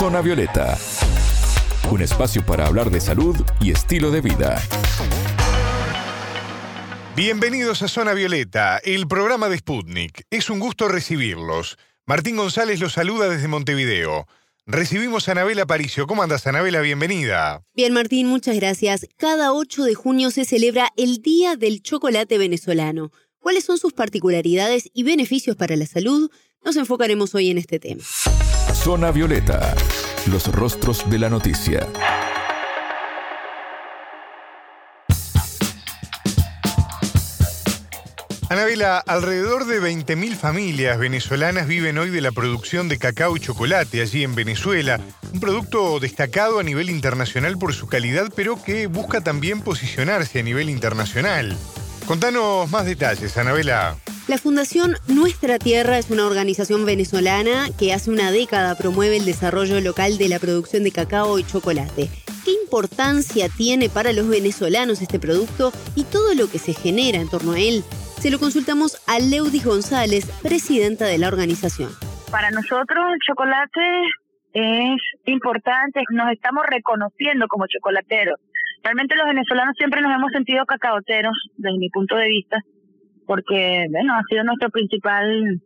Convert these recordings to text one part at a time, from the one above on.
Zona Violeta, un espacio para hablar de salud y estilo de vida. Bienvenidos a Zona Violeta, el programa de Sputnik. Es un gusto recibirlos. Martín González los saluda desde Montevideo. Recibimos a Anabela Paricio. ¿Cómo andas, Anabela? Bienvenida. Bien, Martín, muchas gracias. Cada 8 de junio se celebra el Día del Chocolate Venezolano. ¿Cuáles son sus particularidades y beneficios para la salud? Nos enfocaremos hoy en este tema. Zona Violeta, los rostros de la noticia. Anabela, alrededor de 20.000 familias venezolanas viven hoy de la producción de cacao y chocolate allí en Venezuela, un producto destacado a nivel internacional por su calidad, pero que busca también posicionarse a nivel internacional. Contanos más detalles, Anabela. La Fundación Nuestra Tierra es una organización venezolana que hace una década promueve el desarrollo local de la producción de cacao y chocolate. ¿Qué importancia tiene para los venezolanos este producto y todo lo que se genera en torno a él? Se lo consultamos a Leudis González, presidenta de la organización. Para nosotros el chocolate es importante, nos estamos reconociendo como chocolateros. Realmente los venezolanos siempre nos hemos sentido cacaoteros, desde mi punto de vista, porque bueno, ha sido nuestro principal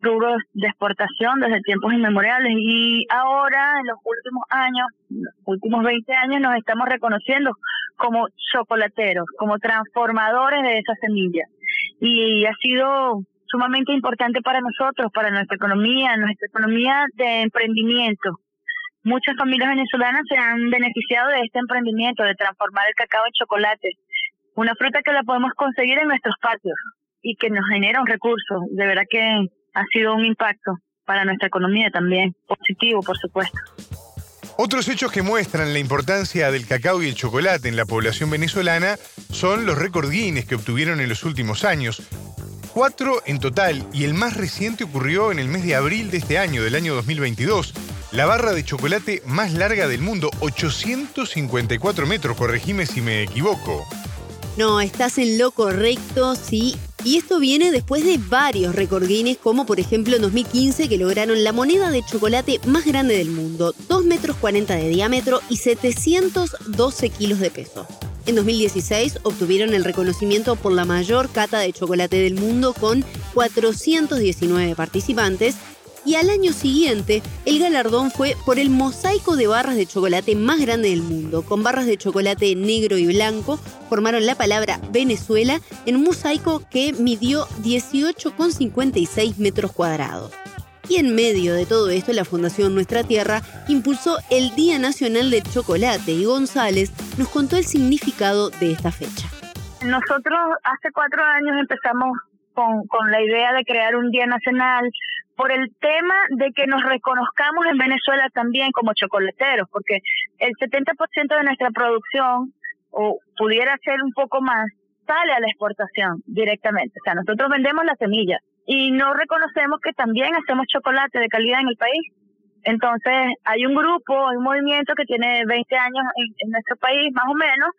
rubro de exportación desde tiempos inmemoriales y ahora en los últimos años, los últimos 20 años nos estamos reconociendo como chocolateros, como transformadores de esa semilla y ha sido sumamente importante para nosotros, para nuestra economía, nuestra economía de emprendimiento. Muchas familias venezolanas se han beneficiado de este emprendimiento, de transformar el cacao en chocolate, una fruta que la podemos conseguir en nuestros patios y que nos genera un recurso. De verdad que ha sido un impacto para nuestra economía también, positivo, por supuesto. Otros hechos que muestran la importancia del cacao y el chocolate en la población venezolana son los récord Guinness que obtuvieron en los últimos años. Cuatro en total y el más reciente ocurrió en el mes de abril de este año, del año 2022. La barra de chocolate más larga del mundo, 854 metros, corregime si me equivoco. No, estás en lo correcto, sí. Y esto viene después de varios récord Guinness, como por ejemplo en 2015 que lograron la moneda de chocolate más grande del mundo, 2 metros 40 de diámetro y 712 kilos de peso. En 2016 obtuvieron el reconocimiento por la mayor cata de chocolate del mundo con 419 participantes y al año siguiente el galardón fue por el mosaico de barras de chocolate más grande del mundo. Con barras de chocolate negro y blanco formaron la palabra Venezuela en un mosaico que midió 18,56 metros cuadrados. Y en medio de todo esto, la Fundación Nuestra Tierra impulsó el Día Nacional del Chocolate y González nos contó el significado de esta fecha. Nosotros hace cuatro años empezamos con, con la idea de crear un Día Nacional por el tema de que nos reconozcamos en Venezuela también como chocolateros, porque el 70% de nuestra producción, o pudiera ser un poco más, sale a la exportación directamente. O sea, nosotros vendemos la semilla y no reconocemos que también hacemos chocolate de calidad en el país. Entonces, hay un grupo, hay un movimiento que tiene 20 años en, en nuestro país, más o menos,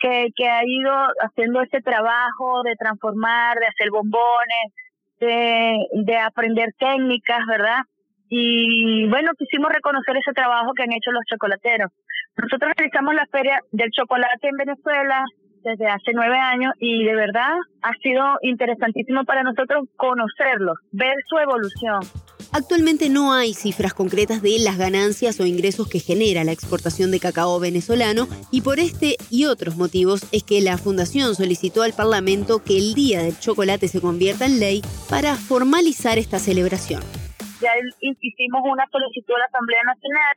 que, que ha ido haciendo ese trabajo de transformar, de hacer bombones, de, aprender técnicas, ¿verdad? Y bueno, quisimos reconocer ese trabajo que han hecho los chocolateros. Nosotros realizamos la Feria del Chocolate en Venezuela desde hace nueve años y de verdad ha sido interesantísimo para nosotros conocerlos, ver su evolución. Actualmente no hay cifras concretas de las ganancias o ingresos que genera la exportación de cacao venezolano y por este y otros motivos es que la Fundación solicitó al Parlamento que el Día del Chocolate se convierta en ley para formalizar esta celebración. Ya hicimos una solicitud a la Asamblea Nacional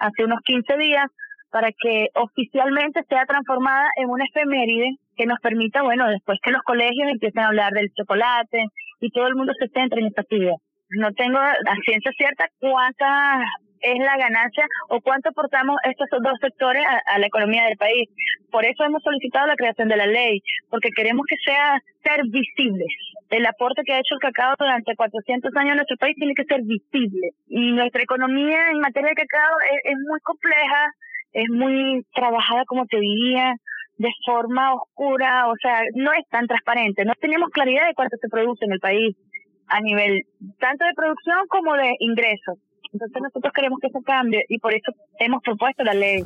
hace unos 15 días para que oficialmente sea transformada en una efeméride que nos permita, bueno, después que los colegios empiecen a hablar del chocolate y todo el mundo se centre en esta actividad no tengo la ciencia cierta cuánta es la ganancia o cuánto aportamos estos dos sectores a, la economía del país. Por eso hemos solicitado la creación de la ley, porque queremos que sea ser visibles. El aporte que ha hecho el cacao durante 400 años en nuestro país tiene que ser visible. Y nuestra economía en materia de cacao es, es muy compleja, es muy trabajada, como te diría, de forma oscura, o sea, no es tan transparente. No tenemos claridad de cuánto se produce en el país a nivel tanto de producción como de ingresos. Entonces nosotros queremos que eso cambie y por eso hemos propuesto la ley.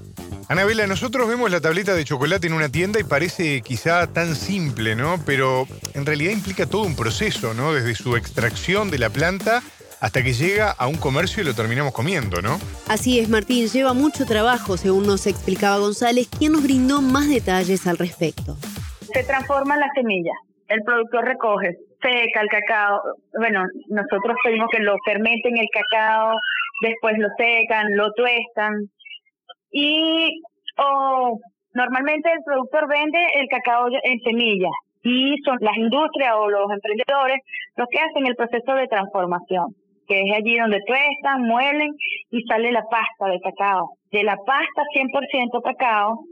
Anabela, nosotros vemos la tableta de chocolate en una tienda y parece quizá tan simple, ¿no? Pero en realidad implica todo un proceso, ¿no? Desde su extracción de la planta hasta que llega a un comercio y lo terminamos comiendo, ¿no? Así es, Martín, lleva mucho trabajo, según nos explicaba González, quien nos brindó más detalles al respecto. Se transforma la semilla, el productor recoge, seca el cacao, bueno, nosotros pedimos que lo fermenten el cacao, después lo secan, lo tuestan y o normalmente el productor vende el cacao en semilla y son las industrias o los emprendedores los que hacen el proceso de transformación que es allí donde tuestan, muelen y sale la pasta de cacao. De la pasta 100% cacao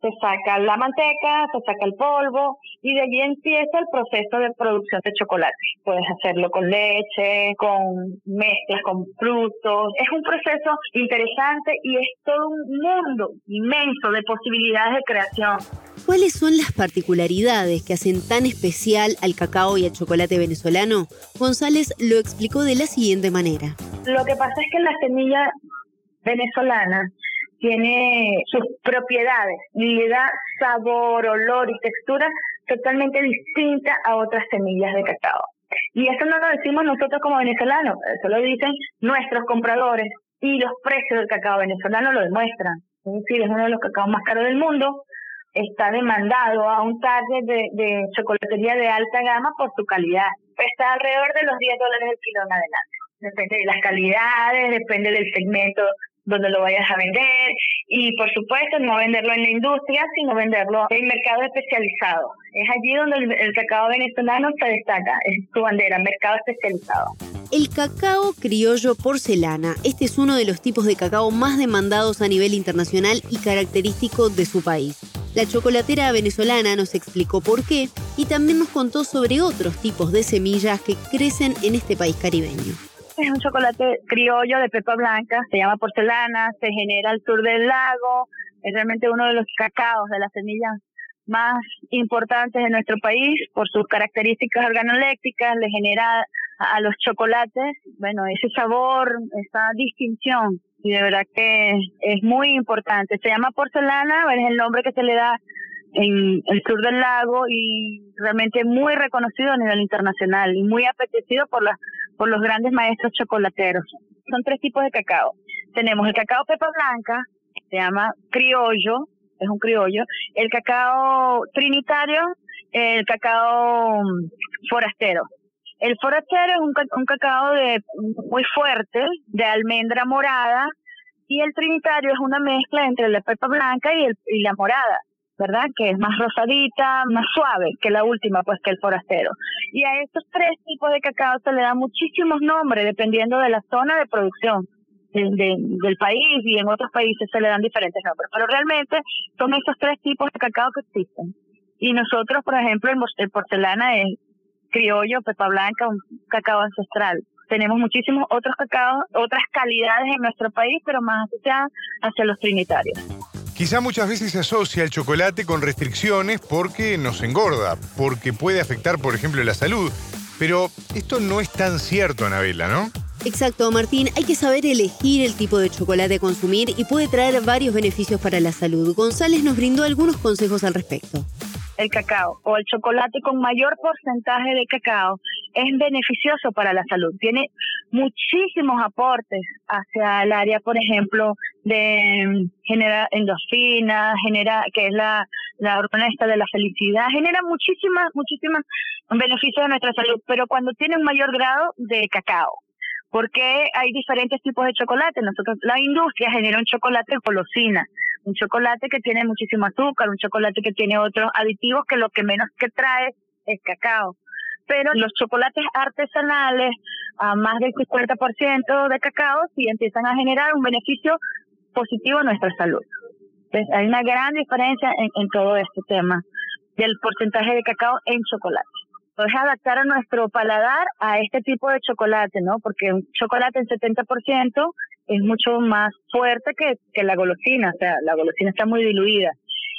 se saca la manteca, se saca el polvo y de allí empieza el proceso de producción de chocolate. Puedes hacerlo con leche, con mezclas, con frutos. Es un proceso interesante y es todo un mundo inmenso de posibilidades de creación. ¿Cuáles son las particularidades que hacen tan especial al cacao y al chocolate venezolano? González lo explicó de la siguiente manera. Lo que pasa es que la semilla venezolana tiene sus propiedades y le da sabor, olor y textura totalmente distinta a otras semillas de cacao. Y eso no lo decimos nosotros como venezolanos, eso lo dicen nuestros compradores y los precios del cacao venezolano lo demuestran. Es decir, es uno de los cacaos más caros del mundo, está demandado a un target de, de chocolatería de alta gama por su calidad. Está alrededor de los 10 dólares el kilo en adelante. Depende de las calidades, depende del segmento donde lo vayas a vender y por supuesto no venderlo en la industria, sino venderlo en mercado especializado. Es allí donde el, cacao venezolano se destaca, es su bandera, mercado especializado. El cacao criollo porcelana, este es uno de los tipos de cacao más demandados a nivel internacional y característico de su país. La chocolatera venezolana nos explicó por qué y también nos contó sobre otros tipos de semillas que crecen en este país caribeño. Es un chocolate criollo de pepa blanca, se llama porcelana, se genera al sur del lago, es realmente uno de los cacaos de las semillas más importantes de nuestro país por sus características organolépticas, le genera a los chocolates, bueno, ese sabor, esa distinción, y de verdad que es muy importante. Se llama porcelana, es el nombre que se le da en el sur del lago y realmente muy reconocido a nivel internacional y muy apetecido por las por los grandes maestros chocolateros. Son tres tipos de cacao. Tenemos el cacao pepa blanca, se llama criollo, es un criollo, el cacao trinitario, el cacao forastero. El forastero es un, un cacao de muy fuerte, de almendra morada, y el trinitario es una mezcla entre la pepa blanca y, el, y la morada. ¿Verdad? Que es más rosadita, más suave que la última, pues que el forastero. Y a estos tres tipos de cacao se le dan muchísimos nombres dependiendo de la zona de producción del país y en otros países se le dan diferentes nombres. Pero realmente son esos tres tipos de cacao que existen. Y nosotros, por ejemplo, el, porcelana es criollo, pepa blanca, un cacao ancestral. Tenemos muchísimos otros cacaos, otras calidades en nuestro país, pero más asociadas hacia los trinitarios. Quizá muchas veces se asocia el chocolate con restricciones porque nos engorda, porque puede afectar, por ejemplo, la salud. Pero esto no es tan cierto, Anabela, ¿no? Exacto, Martín. Hay que saber elegir el tipo de chocolate a consumir y puede traer varios beneficios para la salud. González nos brindó algunos consejos al respecto el cacao o el chocolate con mayor porcentaje de cacao es beneficioso para la salud. Tiene muchísimos aportes hacia el área, por ejemplo, de mm, genera endorfina, genera que es la la esta de la felicidad, genera muchísimas muchísimas beneficios a nuestra salud, pero cuando tiene un mayor grado de cacao. Porque hay diferentes tipos de chocolate. Nosotros, la industria genera un chocolate golosina, un chocolate que tiene muchísimo azúcar, un chocolate que tiene otros aditivos que lo que menos que trae es cacao. Pero los chocolates artesanales, a más del 50% de cacao, sí empiezan a generar un beneficio positivo a nuestra salud. Entonces, hay una gran diferencia en, en todo este tema del porcentaje de cacao en chocolate. Entonces, adaptar a nuestro paladar a este tipo de chocolate, ¿no? Porque un chocolate en 70% es mucho más fuerte que, que la golosina, o sea, la golosina está muy diluida.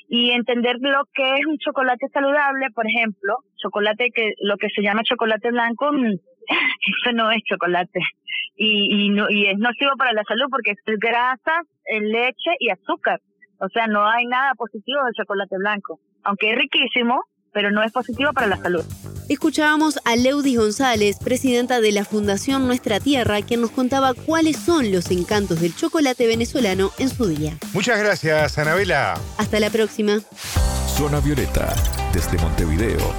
Y entender lo que es un chocolate saludable, por ejemplo, chocolate que lo que se llama chocolate blanco, mm, eso no es chocolate. Y, y, no, y es nocivo para la salud porque es grasa, leche y azúcar. O sea, no hay nada positivo del chocolate blanco. Aunque es riquísimo, pero no es positivo para la salud. Escuchábamos a Leudis González, presidenta de la Fundación Nuestra Tierra, quien nos contaba cuáles son los encantos del chocolate venezolano en su día. Muchas gracias, Anabela. Hasta la próxima. Zona Violeta, desde Montevideo,